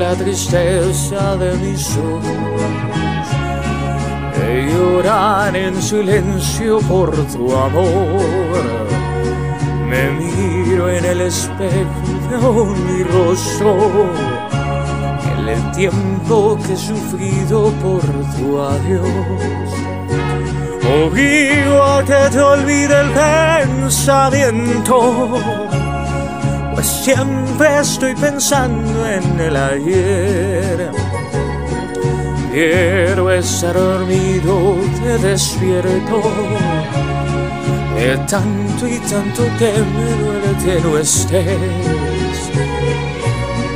la tristeza de mis ojos que lloran en silencio por tu amor. Me miro en el espejo mi rostro, en el tiempo que he sufrido por tu adiós. Obligo que te olvide el pensamiento pues siempre estoy pensando en el ayer. Quiero estar dormido, te despierto. De tanto y tanto que me duele que no estés.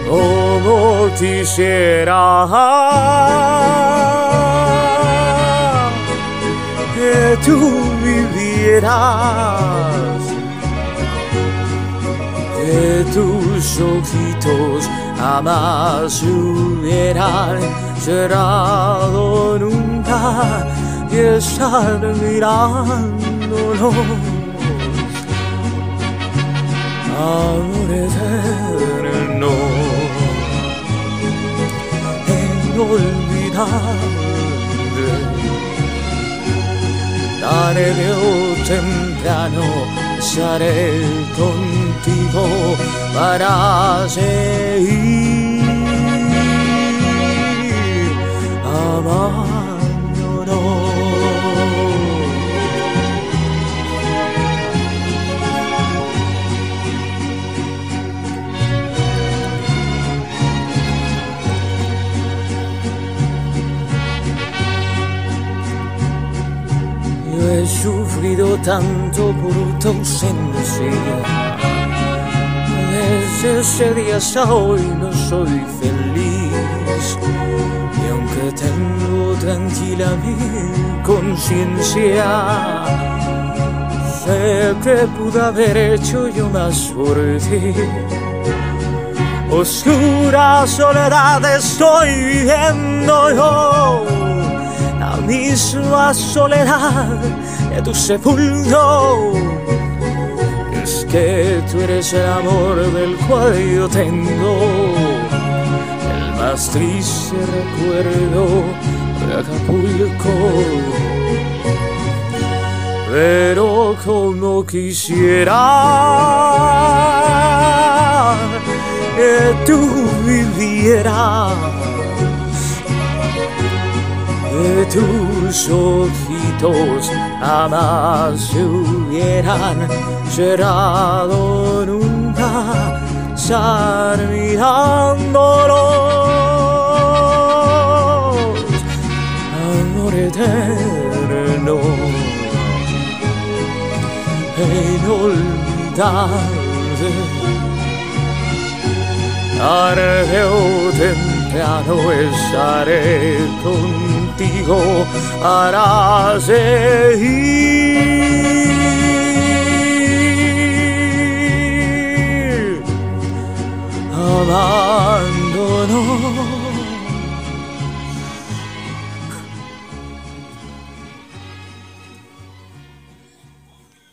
Como quisiera que tú vivieras que tus ojitos jamás hubieran cerrado nunca y estar mirándonos. Amor eterno, inolvidable, tarde o temprano Estaré contigo para seguir sufrido tanto por tu ausencia. Desde ese día hasta hoy no soy feliz. Y aunque tengo tranquila mi conciencia, sé que pude haber hecho yo más por ti. Oscura soledad estoy viviendo yo la misma soledad de tu sepulcro. Es que tú eres el amor del cual yo tengo el más triste recuerdo de Acapulco. Pero como quisiera que tú vivieras que tus ojitos jamás se hubieran cerrado nunca, estar mirándolos, amor eterno, inolvidable, tarde o temprano estaré contigo para seguir amando.